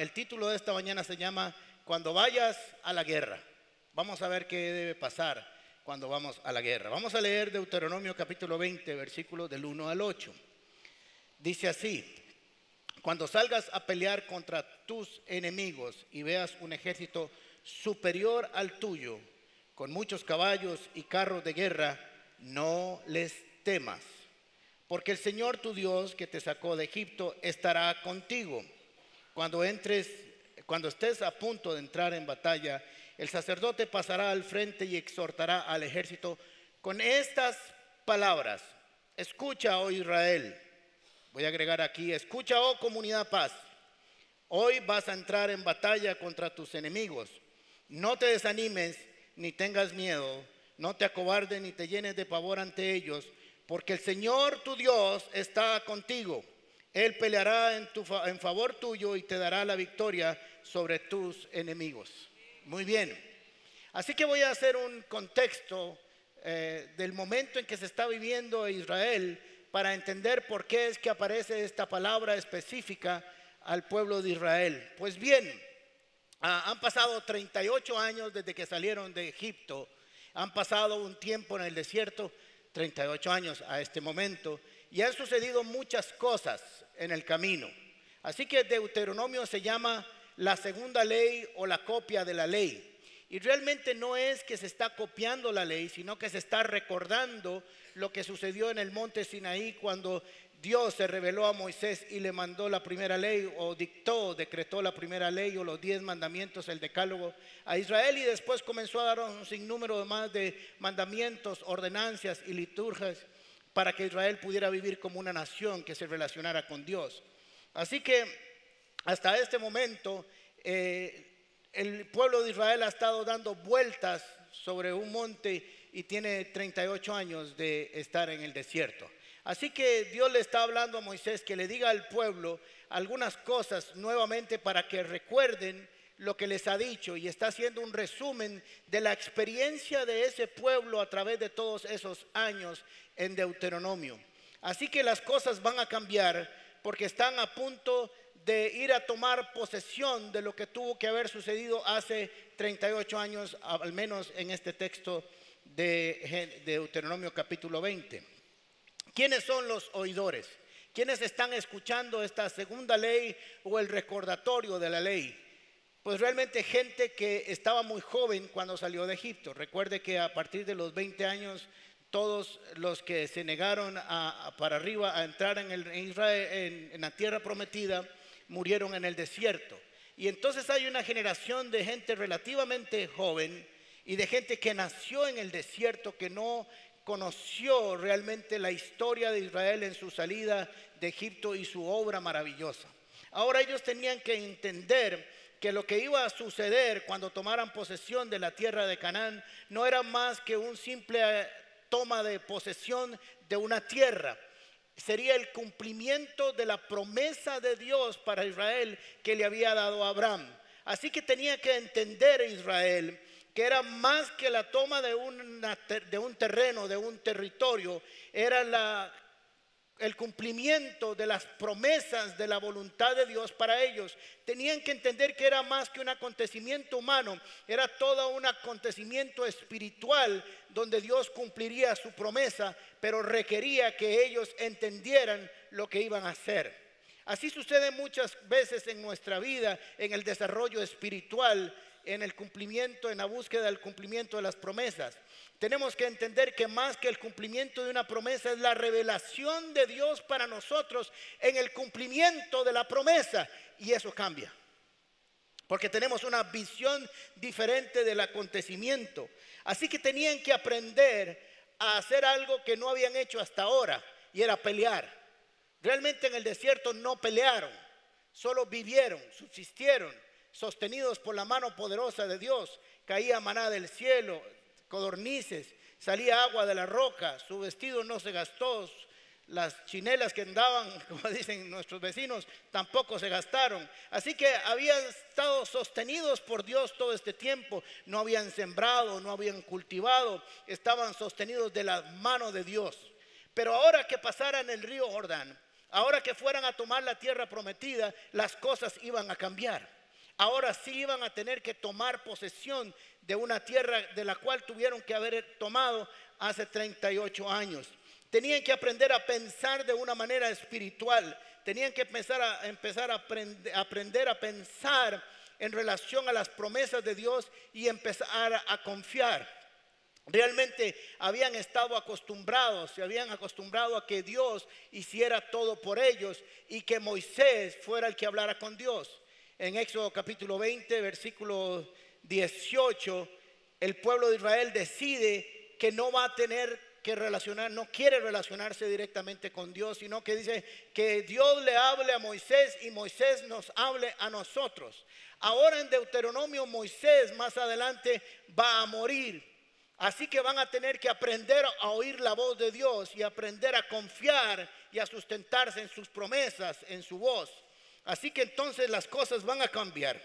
el título de esta mañana se llama Cuando vayas a la guerra. Vamos a ver qué debe pasar cuando vamos a la guerra. Vamos a leer Deuteronomio capítulo 20, versículos del 1 al 8. Dice así, cuando salgas a pelear contra tus enemigos y veas un ejército superior al tuyo, con muchos caballos y carros de guerra, no les temas, porque el Señor tu Dios que te sacó de Egipto estará contigo. Cuando entres, cuando estés a punto de entrar en batalla, el sacerdote pasará al frente y exhortará al ejército con estas palabras. Escucha, oh Israel. Voy a agregar aquí, escucha, oh comunidad paz. Hoy vas a entrar en batalla contra tus enemigos. No te desanimes ni tengas miedo, no te acobardes ni te llenes de pavor ante ellos, porque el Señor tu Dios está contigo. Él peleará en, tu, en favor tuyo y te dará la victoria sobre tus enemigos. Muy bien. Así que voy a hacer un contexto eh, del momento en que se está viviendo Israel para entender por qué es que aparece esta palabra específica al pueblo de Israel. Pues bien, Ah, han pasado 38 años desde que salieron de Egipto. Han pasado un tiempo en el desierto, 38 años a este momento. Y han sucedido muchas cosas en el camino. Así que Deuteronomio se llama la segunda ley o la copia de la ley. Y realmente no es que se está copiando la ley, sino que se está recordando lo que sucedió en el monte Sinaí cuando Dios se reveló a Moisés y le mandó la primera ley o dictó, decretó la primera ley o los diez mandamientos, el decálogo a Israel y después comenzó a dar un sinnúmero más de mandamientos, ordenancias y liturgias para que Israel pudiera vivir como una nación que se relacionara con Dios. Así que hasta este momento eh, el pueblo de Israel ha estado dando vueltas sobre un monte y tiene 38 años de estar en el desierto. Así que Dios le está hablando a Moisés que le diga al pueblo algunas cosas nuevamente para que recuerden lo que les ha dicho y está haciendo un resumen de la experiencia de ese pueblo a través de todos esos años en Deuteronomio. Así que las cosas van a cambiar porque están a punto de ir a tomar posesión de lo que tuvo que haber sucedido hace 38 años, al menos en este texto de Deuteronomio capítulo 20. ¿Quiénes son los oidores? ¿Quiénes están escuchando esta segunda ley o el recordatorio de la ley? Pues realmente gente que estaba muy joven cuando salió de Egipto. Recuerde que a partir de los 20 años todos los que se negaron para arriba a entrar en, el, Israel, en la tierra prometida murieron en el desierto. Y entonces hay una generación de gente relativamente joven y de gente que nació en el desierto, que no conoció realmente la historia de Israel en su salida de Egipto y su obra maravillosa. Ahora ellos tenían que entender que lo que iba a suceder cuando tomaran posesión de la tierra de Canaán no era más que un simple eh, toma de posesión de una tierra. Sería el cumplimiento de la promesa de Dios para Israel que le había dado a Abraham. Así que tenía que entender Israel que era más que la toma de, de un terreno, de un territorio, era la, el cumplimiento de las promesas de la voluntad de Dios para ellos. Tenían que entender que era más que un acontecimiento humano, era todo un acontecimiento espiritual donde Dios cumpliría su promesa, pero requería que ellos entendieran lo que iban a hacer. Así sucede muchas veces en nuestra vida, en el desarrollo espiritual en el cumplimiento, en la búsqueda del cumplimiento de las promesas. Tenemos que entender que más que el cumplimiento de una promesa es la revelación de Dios para nosotros en el cumplimiento de la promesa. Y eso cambia. Porque tenemos una visión diferente del acontecimiento. Así que tenían que aprender a hacer algo que no habían hecho hasta ahora. Y era pelear. Realmente en el desierto no pelearon. Solo vivieron, subsistieron sostenidos por la mano poderosa de Dios. Caía maná del cielo, codornices, salía agua de la roca, su vestido no se gastó, las chinelas que andaban, como dicen nuestros vecinos, tampoco se gastaron. Así que habían estado sostenidos por Dios todo este tiempo, no habían sembrado, no habían cultivado, estaban sostenidos de la mano de Dios. Pero ahora que pasaran el río Jordán, Ahora que fueran a tomar la tierra prometida, las cosas iban a cambiar. Ahora sí iban a tener que tomar posesión de una tierra de la cual tuvieron que haber tomado hace 38 años. Tenían que aprender a pensar de una manera espiritual. Tenían que empezar a, empezar a aprender a pensar en relación a las promesas de Dios y empezar a confiar. Realmente habían estado acostumbrados, se habían acostumbrado a que Dios hiciera todo por ellos y que Moisés fuera el que hablara con Dios. En Éxodo capítulo 20, versículo 18, el pueblo de Israel decide que no va a tener que relacionar, no quiere relacionarse directamente con Dios, sino que dice que Dios le hable a Moisés y Moisés nos hable a nosotros. Ahora en Deuteronomio Moisés más adelante va a morir Así que van a tener que aprender a oír la voz de Dios y aprender a confiar y a sustentarse en sus promesas, en su voz. Así que entonces las cosas van a cambiar.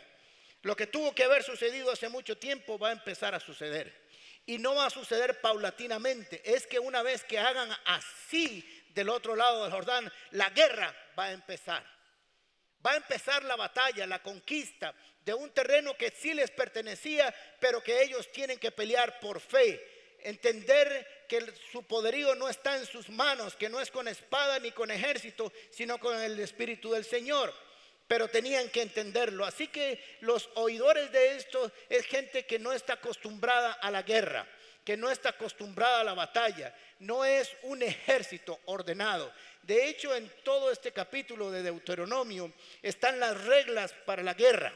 Lo que tuvo que haber sucedido hace mucho tiempo va a empezar a suceder. Y no va a suceder paulatinamente. Es que una vez que hagan así del otro lado del Jordán, la guerra va a empezar. Va a empezar la batalla, la conquista de un terreno que sí les pertenecía, pero que ellos tienen que pelear por fe. Entender que su poderío no está en sus manos, que no es con espada ni con ejército, sino con el Espíritu del Señor. Pero tenían que entenderlo. Así que los oidores de esto es gente que no está acostumbrada a la guerra, que no está acostumbrada a la batalla, no es un ejército ordenado. De hecho, en todo este capítulo de Deuteronomio están las reglas para la guerra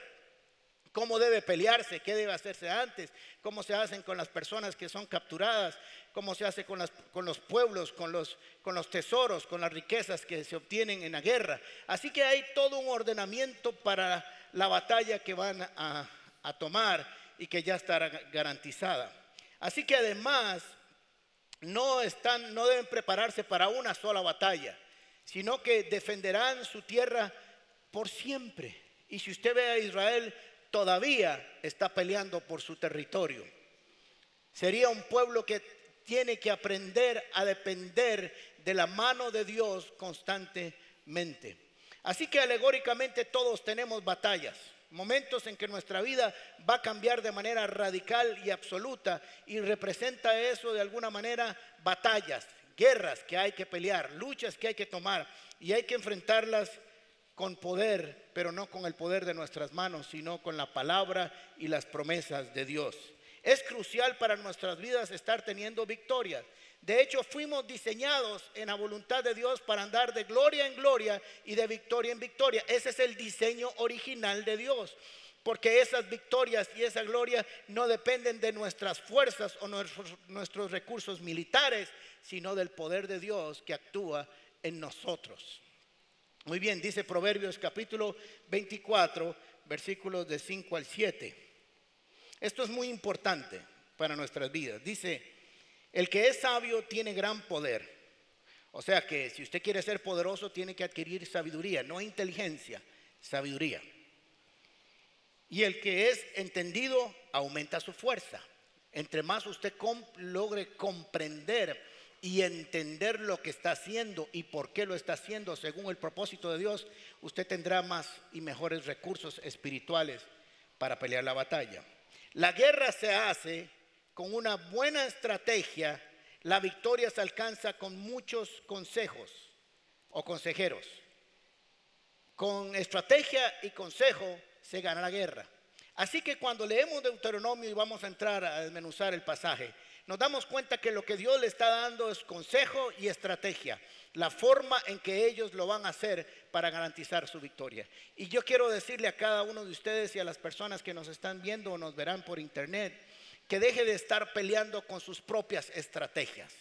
cómo debe pelearse, qué debe hacerse antes, cómo se hacen con las personas que son capturadas, cómo se hace con, los pueblos, con los, tesoros, con las riquezas que se obtienen en la guerra. Así que hay todo un ordenamiento para la batalla que van a, tomar y que ya estará garantizada. Así que además no deben prepararse para una sola batalla, sino que defenderán su tierra por siempre. Y si usted ve a Israel todavía está peleando por su territorio. Sería un pueblo que tiene que aprender a depender de la mano de Dios constantemente. Así que alegóricamente todos tenemos batallas, momentos en que nuestra vida va a cambiar de manera radical y absoluta y representa eso de alguna manera batallas, guerras que hay que pelear, luchas que hay que tomar y hay que enfrentarlas con poder, pero no con el poder de nuestras manos, sino con la palabra y las promesas de Dios. Es crucial para nuestras vidas estar teniendo victorias. De hecho, fuimos diseñados en la voluntad de Dios para andar de gloria en gloria y de victoria en victoria. Ese es el diseño original de Dios. Porque esas victorias y esa gloria no dependen de nuestras fuerzas o nuestros, nuestros recursos militares, sino del poder de Dios que actúa en nosotros. Muy bien, dice Proverbios capítulo 24, versículos de 5 al 7. Esto es muy importante para nuestras vidas. Dice, el que es sabio tiene gran poder. O sea que si usted quiere ser poderoso tiene que adquirir sabiduría, no inteligencia, sabiduría. Y el que es entendido aumenta su fuerza. Entre más usted logre comprender y entender lo que está haciendo y por qué lo está haciendo según el propósito de Dios, usted tendrá más y mejores recursos espirituales para pelear la batalla. La guerra se hace con una buena estrategia, la victoria se alcanza con muchos consejos o consejeros. Con estrategia y consejo se gana la guerra. Así que cuando leemos Deuteronomio y vamos a entrar a desmenuzar el pasaje, nos damos cuenta que lo que Dios le está dando es consejo y estrategia, la forma en que ellos lo van a hacer para garantizar su victoria. Y yo quiero decirle a cada uno de ustedes y a las personas que nos están viendo o nos verán por internet, que deje de estar peleando con sus propias estrategias.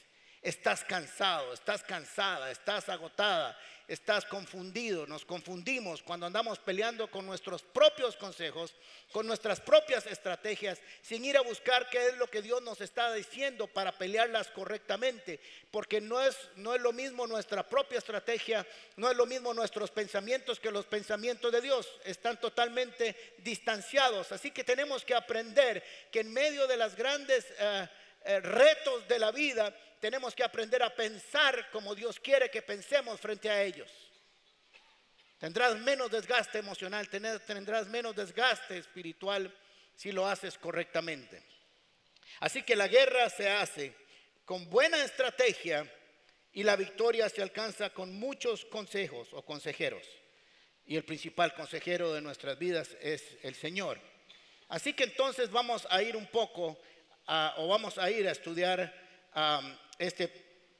Estás cansado, estás cansada, estás agotada, estás confundido, nos confundimos cuando andamos peleando con nuestros propios consejos, con nuestras propias estrategias, sin ir a buscar qué es lo que Dios nos está diciendo para pelearlas correctamente, porque no es, no es lo mismo nuestra propia estrategia, no es lo mismo nuestros pensamientos que los pensamientos de Dios, están totalmente distanciados, así que tenemos que aprender que en medio de las grandes... Eh, eh, retos de la vida, tenemos que aprender a pensar como Dios quiere que pensemos frente a ellos. Tendrás menos desgaste emocional, tendrás menos desgaste espiritual si lo haces correctamente. Así que la guerra se hace con buena estrategia y la victoria se alcanza con muchos consejos o consejeros. Y el principal consejero de nuestras vidas es el Señor. Así que entonces vamos a ir un poco o vamos a ir a estudiar este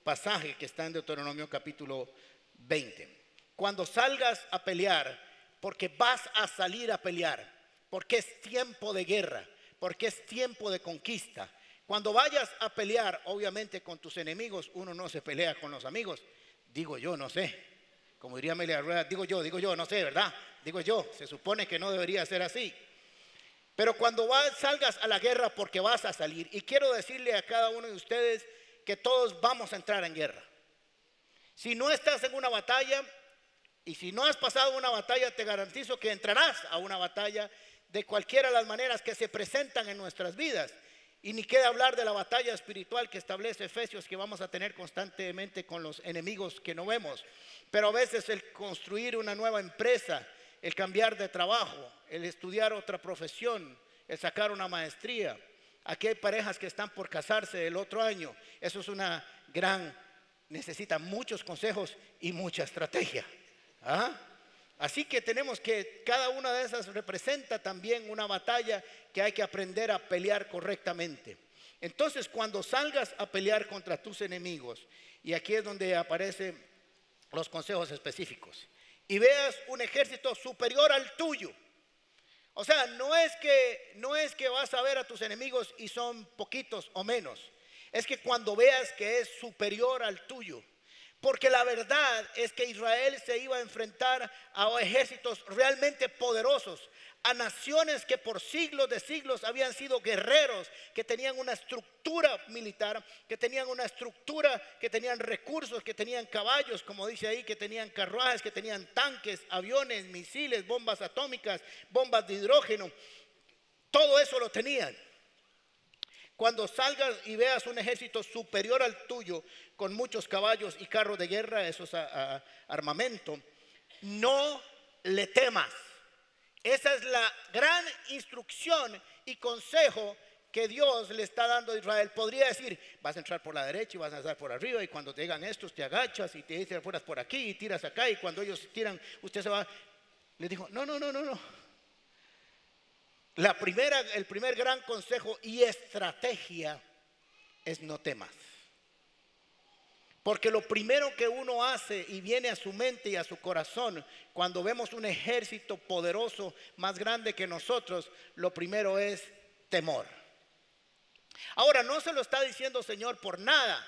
pasaje que está en Deuteronomio capítulo 20. Cuando salgas a pelear, porque vas a salir a pelear, porque es tiempo de guerra, porque es tiempo de conquista. Cuando vayas a pelear, obviamente con tus enemigos, uno no se pelea con los amigos. Digo yo, no sé. Como diría Amelia Rueda, digo yo, digo yo, no sé, ¿verdad? Digo yo, se supone que no debería ser así. Pero cuando salgas a la guerra, porque vas a salir, y quiero decirle a cada uno de ustedes que todos vamos a entrar en guerra. Si no estás en una batalla, y si no has pasado una batalla, te garantizo que entrarás a una batalla de cualquiera de las maneras que se presentan en nuestras vidas. Y ni queda hablar de la batalla espiritual que establece Efesios que vamos a tener constantemente con los enemigos que no vemos. Pero a veces el construir una nueva empresa, el cambiar de trabajo, el estudiar otra profesión, el sacar una maestría. Aquí hay parejas que están por casarse el otro año. Eso es una gran, necesita muchos consejos y mucha estrategia. ¿Ah? Así que tenemos que, cada una de esas representa también una batalla que hay que aprender a pelear correctamente. Entonces, cuando salgas a pelear contra tus enemigos, y aquí es donde aparecen los consejos específicos, y veas un ejército superior al tuyo. O sea, no es que no es que vas a ver a tus enemigos y son poquitos o menos. Es que cuando veas que es superior al tuyo, porque la verdad es que Israel se iba a enfrentar a ejércitos realmente poderosos, a naciones que por siglos de siglos habían sido guerreros, que tenían una estructura militar, que tenían una estructura, que tenían recursos, que tenían caballos, como dice ahí, que tenían carruajes, que tenían tanques, aviones, misiles, bombas atómicas, bombas de hidrógeno. Todo eso lo tenían. Cuando salgas y veas un ejército superior al tuyo, con muchos caballos y carros de guerra, eso es armamento, no le temas. Esa es la gran instrucción y consejo que Dios le está dando a Israel. Podría decir, vas a entrar por la derecha y vas a entrar por arriba y cuando te digan estos te agachas y te dicen fueras por aquí y tiras acá y cuando ellos tiran, usted se va. Le dijo, no, no, no, no, no. La primera, el primer gran consejo y estrategia es no temas. Porque lo primero que uno hace y viene a su mente y a su corazón cuando vemos un ejército poderoso más grande que nosotros, lo primero es temor. Ahora, no se lo está diciendo Señor por nada.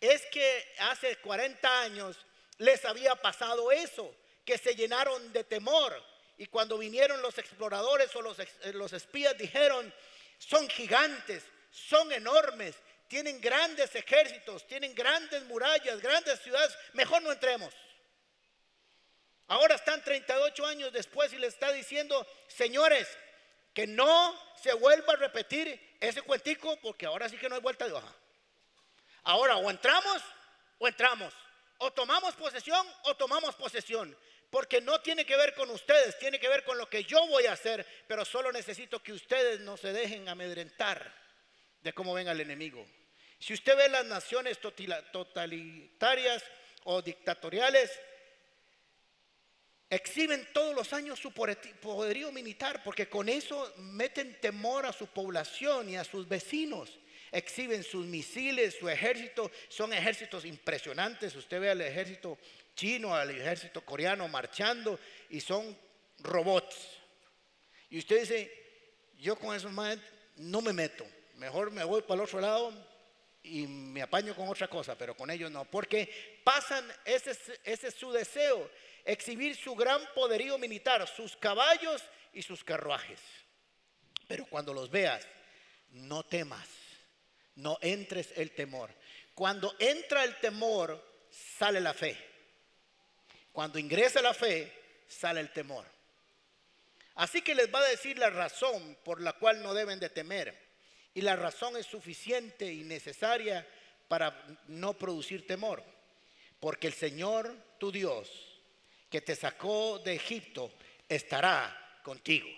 Es que hace 40 años les había pasado eso, que se llenaron de temor y cuando vinieron los exploradores o los, eh, los espías dijeron, son gigantes, son enormes, tienen grandes ejércitos, tienen grandes murallas, grandes ciudades, mejor no entremos. Ahora están 38 años después y le está diciendo, señores, que no se vuelva a repetir ese cuentico porque ahora sí que no hay vuelta de hoja. Ahora o entramos o entramos. O tomamos posesión o tomamos posesión. Porque no tiene que ver con ustedes, tiene que ver con lo que yo voy a hacer, pero solo necesito que ustedes no se dejen amedrentar de cómo venga el enemigo. Si usted ve las naciones totalitarias o dictatoriales, exhiben todos los años su poderío militar, porque con eso meten temor a su población y a sus vecinos. Exhiben sus misiles, su ejército, son ejércitos impresionantes. Usted ve al ejército chino, al ejército coreano marchando y son robots. Y usted dice, yo con esos más no me meto, mejor me voy para el otro lado y me apaño con otra cosa, pero con ellos no, porque pasan, ese, es su deseo, exhibir su gran poderío militar, sus caballos y sus carruajes. Pero cuando los veas, no temas, no entres el temor. Cuando entra el temor, sale la fe. Cuando ingresa la fe, sale el temor. Así que les va a decir la razón por la cual no deben de temer. Y la razón es suficiente y necesaria para no producir temor. Porque el Señor, tu Dios, que te sacó de Egipto estará contigo.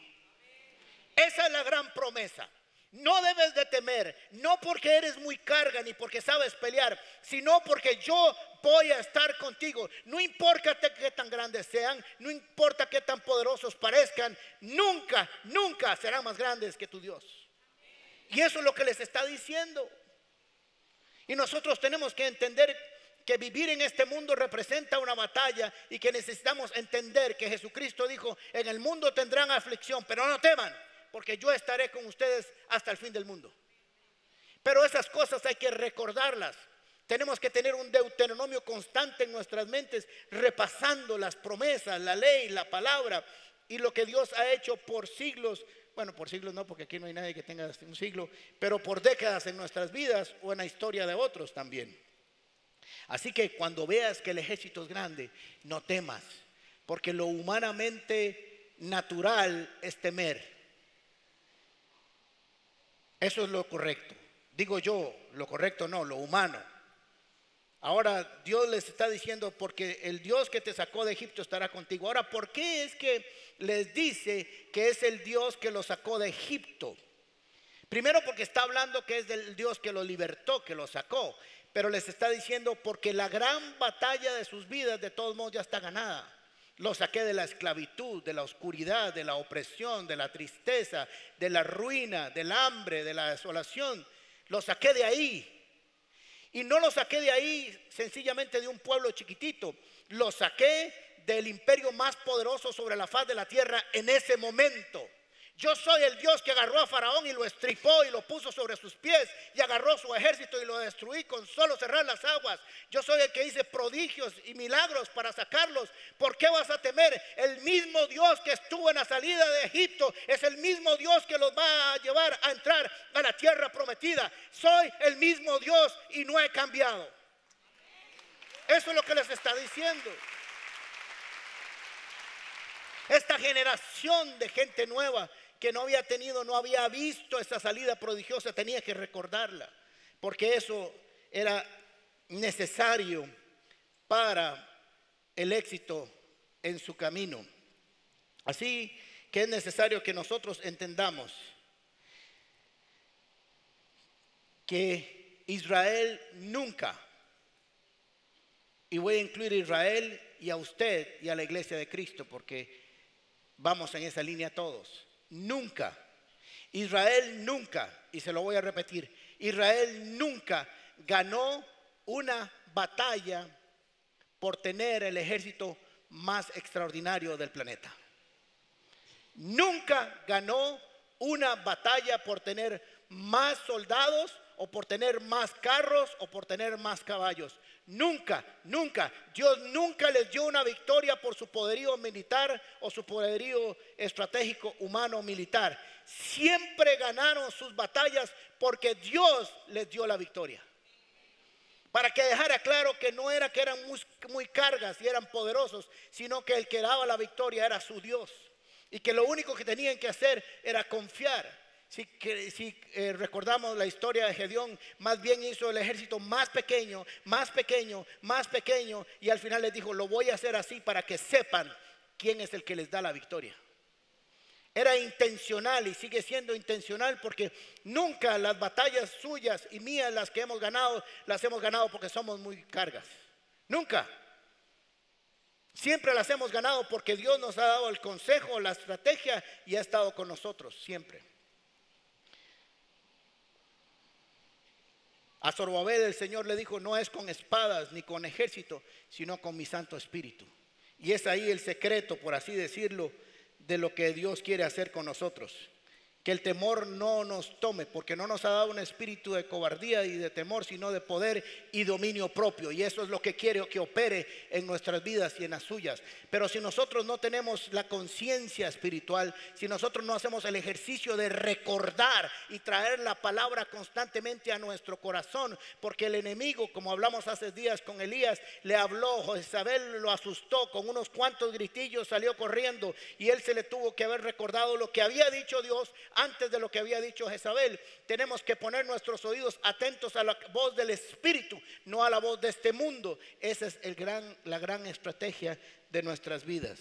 Esa es la gran promesa. No debes de temer, no porque eres muy carga ni porque sabes pelear, sino porque yo voy a estar contigo. No importa qué tan grandes sean, no importa qué tan poderosos parezcan, nunca, nunca serán más grandes que tu Dios. Y eso es lo que les está diciendo. Y nosotros tenemos que entender que vivir en este mundo representa una batalla y que necesitamos entender que Jesucristo dijo, en el mundo tendrán aflicción, pero no teman porque yo estaré con ustedes hasta el fin del mundo. Pero esas cosas hay que recordarlas. Tenemos que tener un deuteronomio constante en nuestras mentes, repasando las promesas, la ley, la palabra y lo que Dios ha hecho por siglos. Bueno, por siglos no, porque aquí no hay nadie que tenga un siglo, pero por décadas en nuestras vidas o en la historia de otros también. Así que cuando veas que el ejército es grande, no temas, porque lo humanamente natural es temer. Eso es lo correcto. Digo yo, lo correcto no, lo humano. Ahora Dios les está diciendo, porque el Dios que te sacó de Egipto estará contigo. Ahora, ¿por qué es que les dice que es el Dios que lo sacó de Egipto? Primero porque está hablando que es del Dios que lo libertó, que lo sacó. Pero les está diciendo porque la gran batalla de sus vidas de todos modos ya está ganada. Lo saqué de la esclavitud, de la oscuridad, de la opresión, de la tristeza, de la ruina, del hambre, de la desolación. Lo saqué de ahí. Y no lo saqué de ahí sencillamente de un pueblo chiquitito. Lo saqué del imperio más poderoso sobre la faz de la tierra en ese momento. Yo soy el Dios que agarró a Faraón y lo estripó y lo puso sobre sus pies y agarró su ejército y lo destruí con solo cerrar las aguas. Yo soy el que hice prodigios y milagros para sacarlos. ¿Por qué vas a temer? El mismo Dios que estuvo en la salida de Egipto es el mismo Dios que los va a llevar a entrar a la tierra prometida. Soy el mismo Dios y no he cambiado. Eso es lo que les está diciendo. Esta generación de gente nueva que no había tenido, no había visto esa salida prodigiosa, tenía que recordarla, porque eso era necesario para el éxito en su camino. Así que es necesario que nosotros entendamos que Israel nunca, y voy a incluir a Israel y a usted y a la iglesia de Cristo, porque vamos en esa línea todos, nunca, Israel nunca, y se lo voy a repetir, Israel nunca ganó una batalla por tener el ejército más extraordinario del planeta. Nunca ganó una batalla por tener más soldados o por tener más carros o por tener más caballos. Nunca, nunca. Dios nunca les dio una victoria por su poderío militar o su poderío estratégico humano militar. Siempre ganaron sus batallas porque Dios les dio la victoria. Para que dejara claro que no era que eran muy, cargas y eran poderosos, sino que el que daba la victoria era su Dios. Y que lo único que tenían que hacer era confiar si, si eh, recordamos la historia de Gedeón, más bien hizo el ejército más pequeño, más pequeño, más pequeño, y al final les dijo, lo voy a hacer así para que sepan quién es el que les da la victoria. Era intencional y sigue siendo intencional porque nunca las batallas suyas y mías, las que hemos ganado, las hemos ganado porque somos muy cargas. Nunca. Siempre las hemos ganado porque Dios nos ha dado el consejo, la estrategia y ha estado con nosotros, siempre. A Zorobabel el Señor le dijo, no es con espadas ni con ejército, sino con mi Santo Espíritu. Y es ahí el secreto, por así decirlo, de lo que Dios quiere hacer con nosotros que el temor no nos tome, porque no nos ha dado un espíritu de cobardía y de temor, sino de poder y dominio propio. Y eso es lo que quiere que opere en nuestras vidas y en las suyas. Pero si nosotros no tenemos la conciencia espiritual, si nosotros no hacemos el ejercicio de recordar y traer la palabra constantemente a nuestro corazón, porque el enemigo, como hablamos hace días con Elías, le habló, Isabel lo asustó con unos cuantos gritillos, salió corriendo y él se le tuvo que haber recordado lo que había dicho Dios antes de lo que había dicho Jezabel. Tenemos que poner nuestros oídos atentos a la voz del Espíritu, no a la voz de este mundo. Esa es la gran estrategia de nuestras vidas.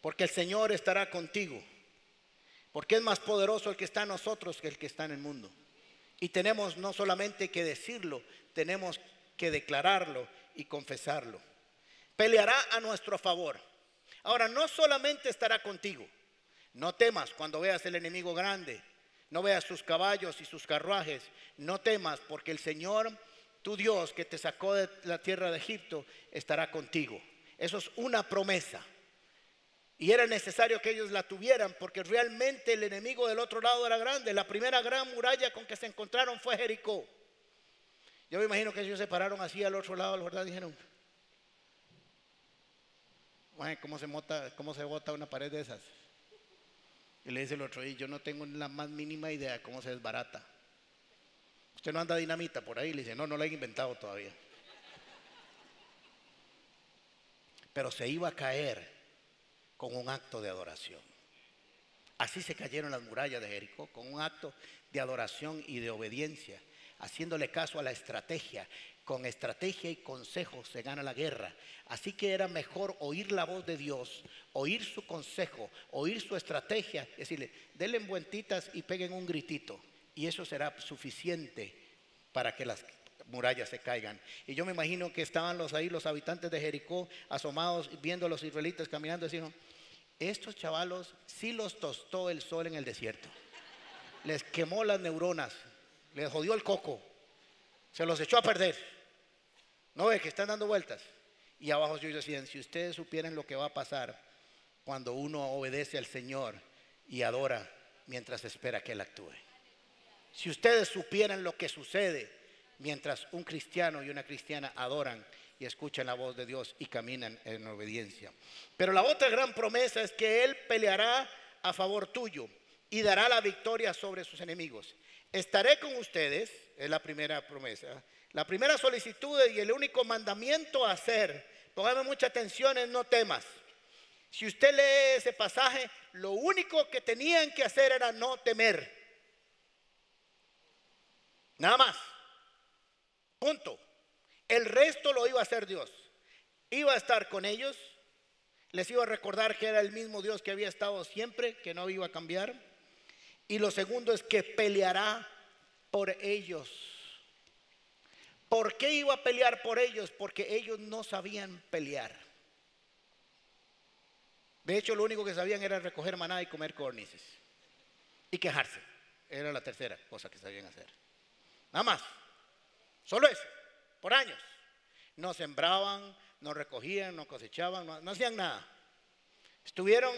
Porque el Señor estará contigo. Porque es más poderoso el que está en nosotros que el que está en el mundo. Y tenemos no solamente que decirlo, tenemos que declararlo y confesarlo. Peleará a nuestro favor. Ahora, no solamente estará contigo. No temas cuando veas el enemigo grande. No veas sus caballos y sus carruajes. No temas porque el Señor, tu Dios, que te sacó de la tierra de Egipto, estará contigo. Eso es una promesa. Y era necesario que ellos la tuvieran porque realmente el enemigo del otro lado era grande. La primera gran muralla con que se encontraron fue Jericó. Yo me imagino que ellos se pararon así al otro lado, ¿verdad? Dijeron, ¿cómo se, mota, ¿cómo se bota una pared de esas? Y le dice el otro, y yo no tengo la más mínima idea de cómo se desbarata. Usted no anda dinamita por ahí, le dice, no, no la he inventado todavía. Pero se iba a caer con un acto de adoración. Así se cayeron las murallas de Jericó, con un acto de adoración y de obediencia, haciéndole caso a la estrategia. Con estrategia y consejo se gana la guerra. Así que era mejor oír la voz de Dios, oír su consejo, oír su estrategia, decirle, denle vueltitas y peguen un gritito. Y eso será suficiente para que las murallas se caigan. Y yo me imagino que estaban los ahí, los habitantes de Jericó, asomados, viendo a los israelitas caminando, diciendo, estos chavalos sí los tostó el sol en el desierto. Les quemó las neuronas, les jodió el coco, se los echó a perder. ¿No ve que están dando vueltas? Y abajo ellos decían, si ustedes supieran lo que va a pasar cuando uno obedece al Señor y adora mientras espera que Él actúe. Si ustedes supieran lo que sucede mientras un cristiano y una cristiana adoran y escuchan la voz de Dios y caminan en obediencia. Pero la otra gran promesa es que Él peleará a favor tuyo y dará la victoria sobre sus enemigos. Estaré con ustedes, es la primera promesa. La primera solicitud y el único mandamiento a hacer, póngame mucha atención, es no temas. Si usted lee ese pasaje, lo único que tenían que hacer era no temer. Nada más. Punto. El resto lo iba a hacer Dios. Iba a estar con ellos. Les iba a recordar que era el mismo Dios que había estado siempre, que no iba a cambiar. Y lo segundo es que peleará por ellos. ¿Por qué iba a pelear por ellos? Porque ellos no sabían pelear. De hecho, lo único que sabían era recoger maná y comer cornices. Y quejarse. Era la tercera cosa que sabían hacer. Nada más. Solo eso, por años. No sembraban, no recogían, no cosechaban, no, hacían nada. Estuvieron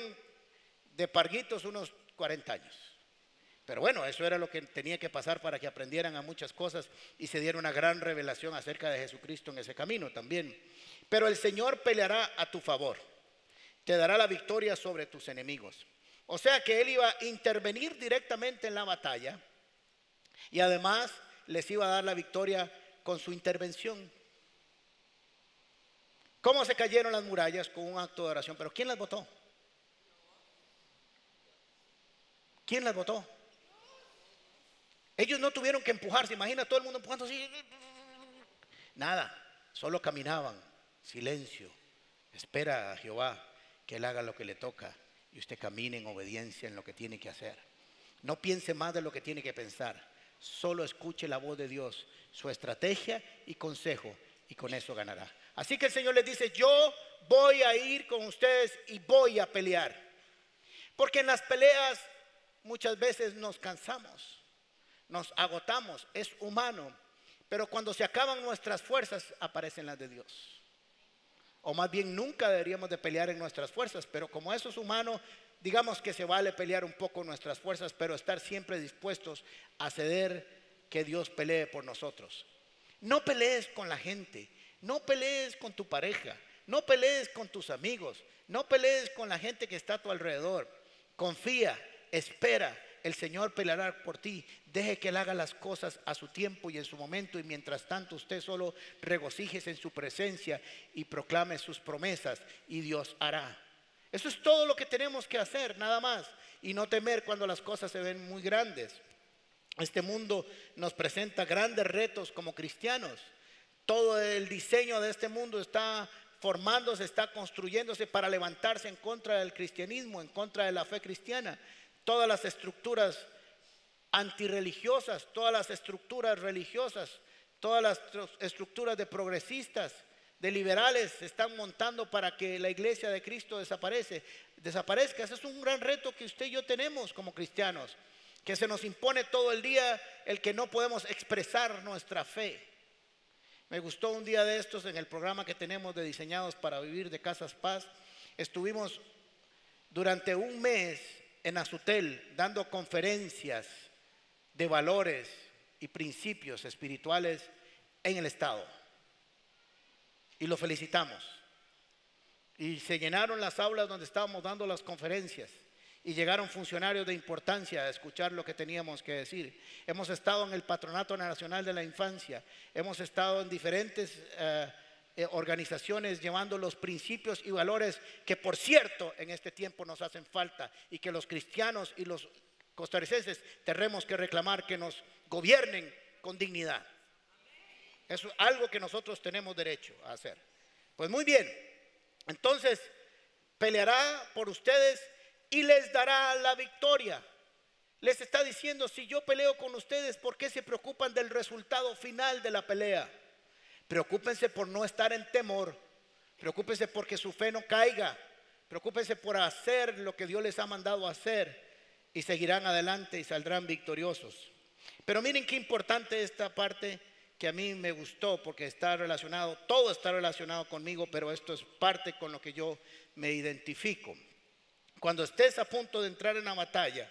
de parguitos unos 40 años. Pero bueno, eso era lo que tenía que pasar para que aprendieran a muchas cosas y se diera una gran revelación acerca de Jesucristo en ese camino también. Pero el Señor peleará a tu favor, te dará la victoria sobre tus enemigos. O sea que Él iba a intervenir directamente en la batalla y además les iba a dar la victoria con su intervención. ¿Cómo se cayeron las murallas? Con un acto de oración. Pero ¿quién las votó? ¿Quién las votó? Ellos no tuvieron que empujarse. Imagina todo el mundo empujando así. Nada. Solo caminaban. Silencio. Espera a Jehová que Él haga lo que le toca y usted camine en obediencia en lo que tiene que hacer. No piense más de lo que tiene que pensar. Solo escuche la voz de Dios, su estrategia y consejo, y con eso ganará. Así que el Señor les dice, yo voy a ir con ustedes y voy a pelear. Porque en las peleas muchas veces nos cansamos, nos agotamos, es humano. Pero cuando se acaban nuestras fuerzas, aparecen las de Dios. O más bien nunca deberíamos de pelear en nuestras fuerzas, pero como eso es humano, digamos que se vale pelear un poco nuestras fuerzas, pero estar siempre dispuestos a ceder que Dios pelee por nosotros. No pelees con la gente, no pelees con tu pareja, no pelees con tus amigos, no pelees con la gente que está a tu alrededor. Confía, espera, el Señor peleará por ti. Deje que Él haga las cosas a su tiempo y en su momento y mientras tanto usted solo regocíjese en su presencia y proclame sus promesas y Dios hará. Eso es todo lo que tenemos que hacer, nada más. y no temer cuando las cosas se ven muy grandes. Este mundo nos presenta grandes retos como cristianos. Todo el diseño de este mundo está formándose, está construyéndose para levantarse en contra del cristianismo, en contra de la fe cristiana. Todas las estructuras antirreligiosas, todas las estructuras religiosas, todas las estructuras de progresistas, de liberales se están montando para que la iglesia de Cristo desaparezca. Ese es un gran reto que usted y yo tenemos como cristianos, que se nos impone todo el día el que no podemos expresar nuestra fe. Me gustó un día de estos en el programa que tenemos de Diseñados para Vivir de Casas Paz. Estuvimos durante un mes en Azutel dando conferencias de valores y principios espirituales en el Estado. Y lo felicitamos. Y se llenaron las aulas donde estábamos dando las conferencias. Y llegaron funcionarios de importancia a escuchar lo que teníamos que decir. Hemos estado en el Patronato Nacional de la Infancia. Hemos estado en diferentes eh, eh, organizaciones llevando los principios y valores que, por cierto, en este tiempo nos hacen falta. Y que los cristianos y los costarricenses tenemos que reclamar que nos gobiernen con dignidad. Eso es algo que nosotros tenemos derecho a hacer. Pues muy bien, entonces peleará por ustedes y les dará la victoria. Les está diciendo, si yo peleo con ustedes, ¿por qué se preocupan del resultado final de la pelea? Preocúpense por no estar en temor. Preocúpense porque su fe no caiga. Preocúpense por hacer lo que Dios les ha mandado hacer y seguirán adelante y saldrán victoriosos. Pero miren qué importante esta parte que a mí me gustó porque está relacionado, todo está relacionado conmigo, pero esto es parte con lo que yo me identifico. Cuando estés a punto de entrar en la batalla,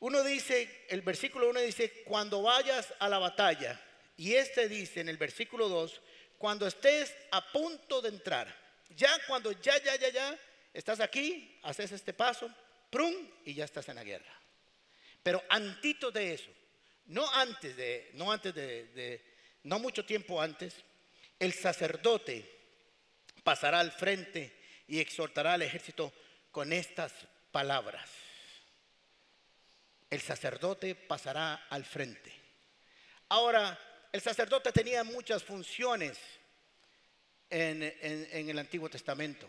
uno dice, el versículo 1 dice, cuando vayas a la batalla, y este dice en el versículo 2, cuando estés a punto de entrar, ya cuando ya, ya, ya, ya, estás aquí, haces este paso, y ya estás en la guerra. Pero antito de eso, no antes de, no antes de, no mucho tiempo antes, el sacerdote pasará al frente y exhortará al ejército con estas palabras. El sacerdote pasará al frente. Ahora, el sacerdote tenía muchas funciones en el Antiguo Testamento.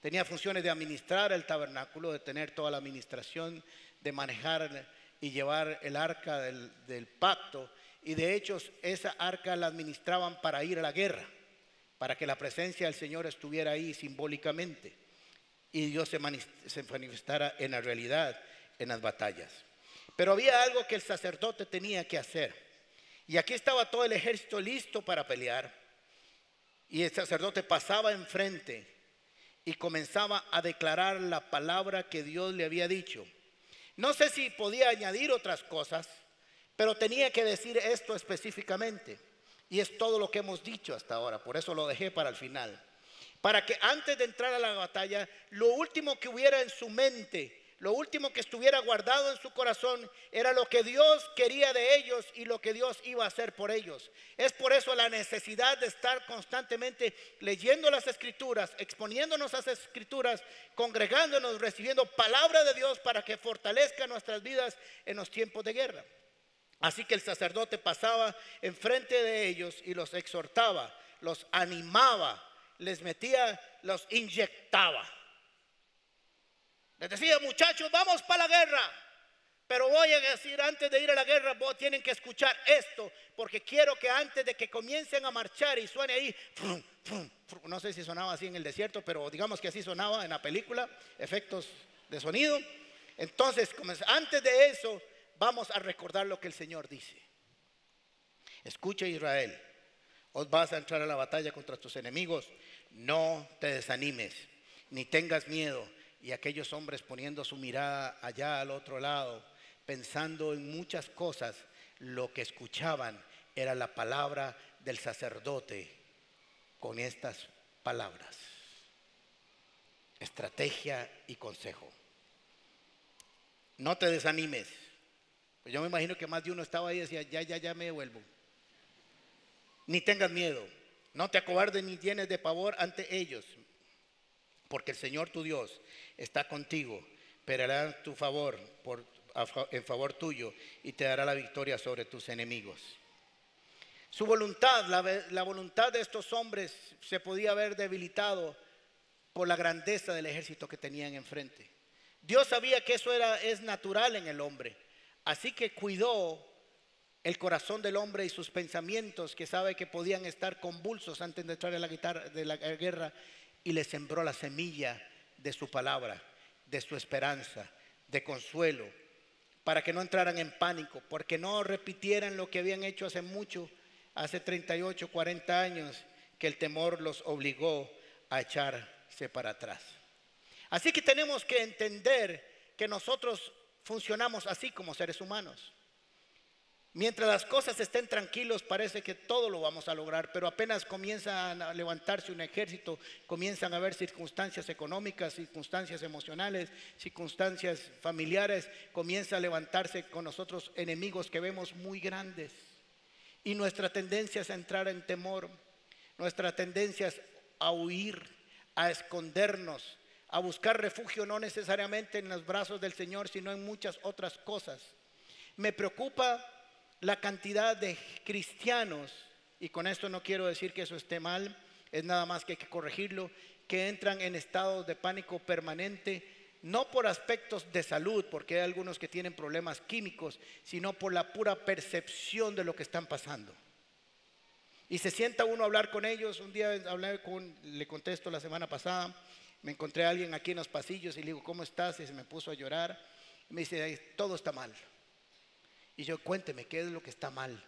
Tenía funciones de administrar el tabernáculo, de tener toda la administración, de manejar y llevar el arca del, pacto. Y de hecho esa arca la administraban para ir a la guerra, para que la presencia del Señor estuviera ahí simbólicamente y Dios se, manifestara en la realidad, en las batallas. Pero había algo que el sacerdote tenía que hacer. Y aquí estaba todo el ejército listo para pelear. Y el sacerdote pasaba enfrente y comenzaba a declarar la palabra que Dios le había dicho. No sé si podía añadir otras cosas, pero tenía que decir esto específicamente. Y es todo lo que hemos dicho hasta ahora, por eso lo dejé para el final. Para que antes de entrar a la batalla, lo último que hubiera en su mente lo último que estuviera guardado en su corazón era lo que Dios quería de ellos y lo que Dios iba a hacer por ellos. Es por eso la necesidad de estar constantemente leyendo las escrituras, exponiéndonos a las escrituras, congregándonos, recibiendo palabra de Dios para que fortalezca nuestras vidas en los tiempos de guerra. Así que el sacerdote pasaba enfrente de ellos y los exhortaba, los animaba, les metía, los inyectaba les decía, muchachos, vamos para la guerra. Pero voy a decir, antes de ir a la guerra, vos tienen que escuchar esto, porque quiero que antes de que comiencen a marchar y suene ahí, no sé si sonaba así en el desierto, pero digamos que así sonaba en la película, efectos de sonido. Entonces, antes de eso, vamos a recordar lo que el Señor dice. Escucha Israel, os vas a entrar a la batalla contra tus enemigos, no te desanimes, ni tengas miedo y aquellos hombres poniendo su mirada allá al otro lado, pensando en muchas cosas, lo que escuchaban era la palabra del sacerdote con estas palabras. Estrategia y consejo. No te desanimes. Pues yo me imagino que más de uno estaba ahí y decía, ya, ya, ya me devuelvo. Ni tengas miedo. No te acobardes ni tienes de pavor ante ellos porque el Señor tu Dios está contigo, Esperará en tu favor, en favor tuyo, y te dará la victoria sobre tus enemigos. Su voluntad, la, la voluntad de estos hombres se podía haber debilitado por la grandeza del ejército que tenían enfrente. Dios sabía que eso era, es natural en el hombre, así que cuidó el corazón del hombre y sus pensamientos, que sabe que podían estar convulsos antes de entrar en la, guitarra, de la guerra, y le sembró la semilla de su palabra, de su esperanza, de consuelo, para que no entraran en pánico, porque no repitieran lo que habían hecho hace mucho, hace 38, 40 años, que el temor los obligó a echarse para atrás. Así que tenemos que entender que nosotros funcionamos así como seres humanos. Mientras las cosas estén tranquilos, parece que todo lo vamos a lograr, pero apenas comienza a levantarse un ejército, comienzan a haber circunstancias económicas, circunstancias emocionales, circunstancias familiares, comienza a levantarse con nosotros enemigos que vemos muy grandes. Y nuestra tendencia es a entrar en temor, nuestra tendencia es a huir, a escondernos, a buscar refugio no necesariamente en los brazos del Señor, sino en muchas otras cosas. Me preocupa la cantidad de cristianos, y con esto no quiero decir que eso esté mal, es nada más que hay que corregirlo, que entran en estados de pánico permanente, no por aspectos de salud, porque hay algunos que tienen problemas químicos, sino por la pura percepción de lo que están pasando. Y se sienta uno a hablar con ellos. Un día hablé con, le contesto la semana pasada, me encontré a alguien aquí en los pasillos y le digo, ¿cómo estás? Y se me puso a llorar. me dice, todo está mal. Y yo, cuénteme, ¿qué es lo que está mal?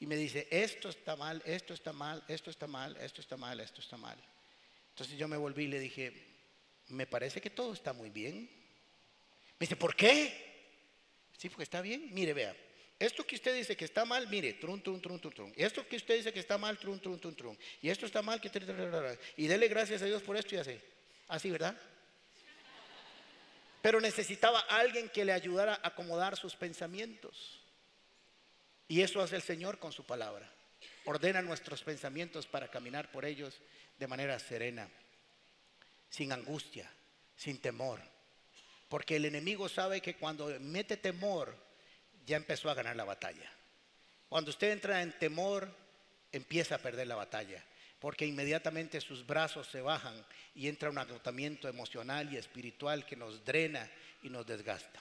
Y me dice, esto está mal, esto está mal, esto está mal, esto está mal, esto está mal. Entonces yo me volví y le dije, me parece que todo está muy bien. Me dice, ¿por qué? Sí, porque está bien. Mire, vea, esto que usted dice que está mal, mire, trun, trun, trun, trun, trun. Esto que usted dice que está mal, trun, trun, trun, trun. Y esto está mal, que... Y dele gracias a Dios por esto y así. Así, ¿verdad? Pero necesitaba alguien que le ayudara a acomodar sus pensamientos. Y eso hace el Señor con su palabra. Ordena nuestros pensamientos para caminar por ellos de manera serena, sin angustia, sin temor. Porque el enemigo sabe que cuando mete temor, ya empezó a ganar la batalla. Cuando usted entra en temor, empieza a perder la batalla porque inmediatamente sus brazos se bajan y entra un agotamiento emocional y espiritual que nos drena y nos desgasta.